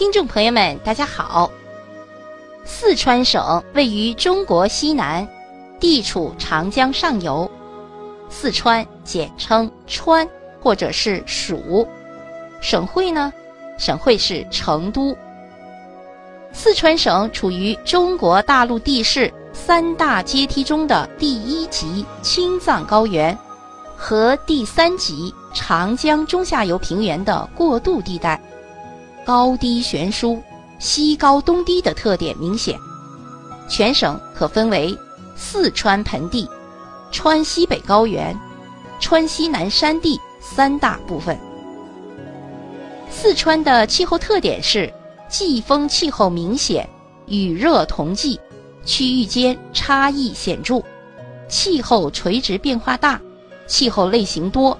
听众朋友们，大家好。四川省位于中国西南，地处长江上游。四川简称川或者是蜀。省会呢？省会是成都。四川省处于中国大陆地势三大阶梯中的第一级青藏高原和第三级长江中下游平原的过渡地带。高低悬殊、西高东低的特点明显，全省可分为四川盆地、川西北高原、川西南山地三大部分。四川的气候特点是季风气候明显，雨热同季，区域间差异显著，气候垂直变化大，气候类型多。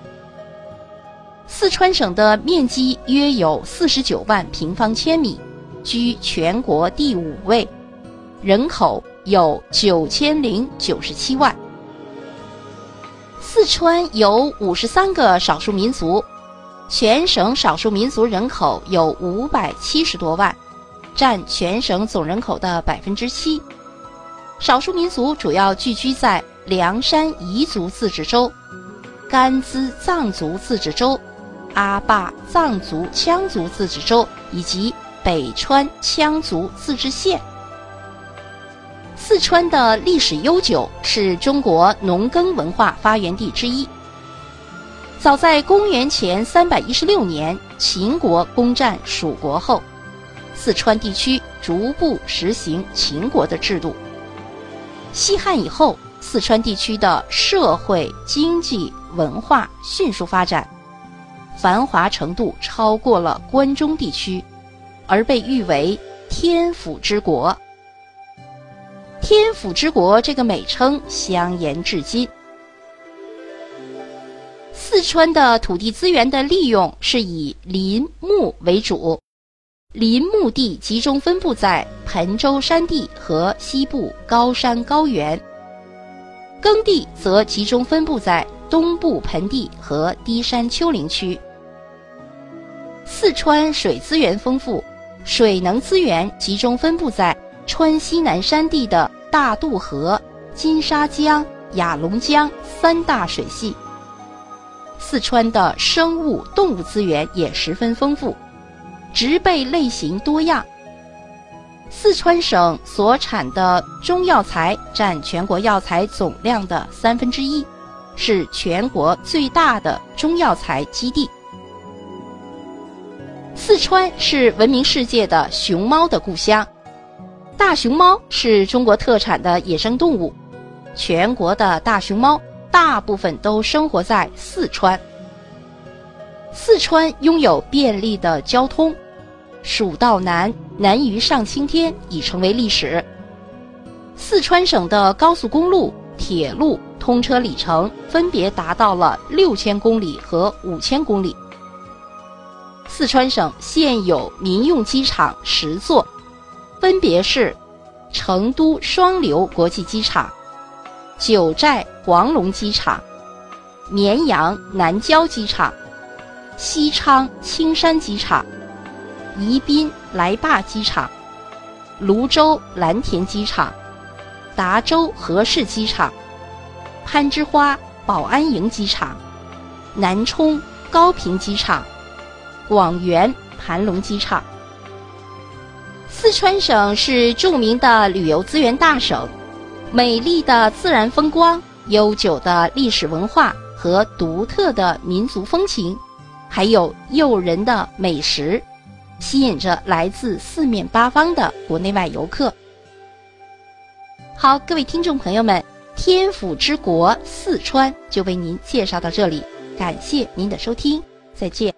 四川省的面积约有四十九万平方千米，居全国第五位，人口有九千零九十七万。四川有五十三个少数民族，全省少数民族人口有五百七十多万，占全省总人口的百分之七。少数民族主要聚居在凉山彝族自治州、甘孜藏族自治州。阿坝藏族羌族自治州以及北川羌族自治县。四川的历史悠久，是中国农耕文化发源地之一。早在公元前三百一十六年，秦国攻占蜀国后，四川地区逐步实行秦国的制度。西汉以后，四川地区的社会、经济、文化迅速发展。繁华程度超过了关中地区，而被誉为“天府之国”。天府之国这个美称香延至今。四川的土地资源的利用是以林木为主，林木地集中分布在彭州山地和西部高山高原，耕地则集中分布在东部盆地和低山丘陵区。四川水资源丰富，水能资源集中分布在川西南山地的大渡河、金沙江、雅砻江三大水系。四川的生物动物资源也十分丰富，植被类型多样。四川省所产的中药材占全国药材总量的三分之一，是全国最大的中药材基地。四川是闻名世界的熊猫的故乡，大熊猫是中国特产的野生动物，全国的大熊猫大部分都生活在四川。四川拥有便利的交通，蜀道难，难于上青天已成为历史。四川省的高速公路、铁路通车里程分别达到了六千公里和五千公里。四川省现有民用机场十座，分别是成都双流国际机场、九寨黄龙机场、绵阳南郊机场、西昌青山机场、宜宾来坝机场、泸州蓝田机场、达州合适机场、攀枝花宝安营机场、南充高平机场。广元盘龙机场。四川省是著名的旅游资源大省，美丽的自然风光、悠久的历史文化和独特的民族风情，还有诱人的美食，吸引着来自四面八方的国内外游客。好，各位听众朋友们，天府之国四川就为您介绍到这里，感谢您的收听，再见。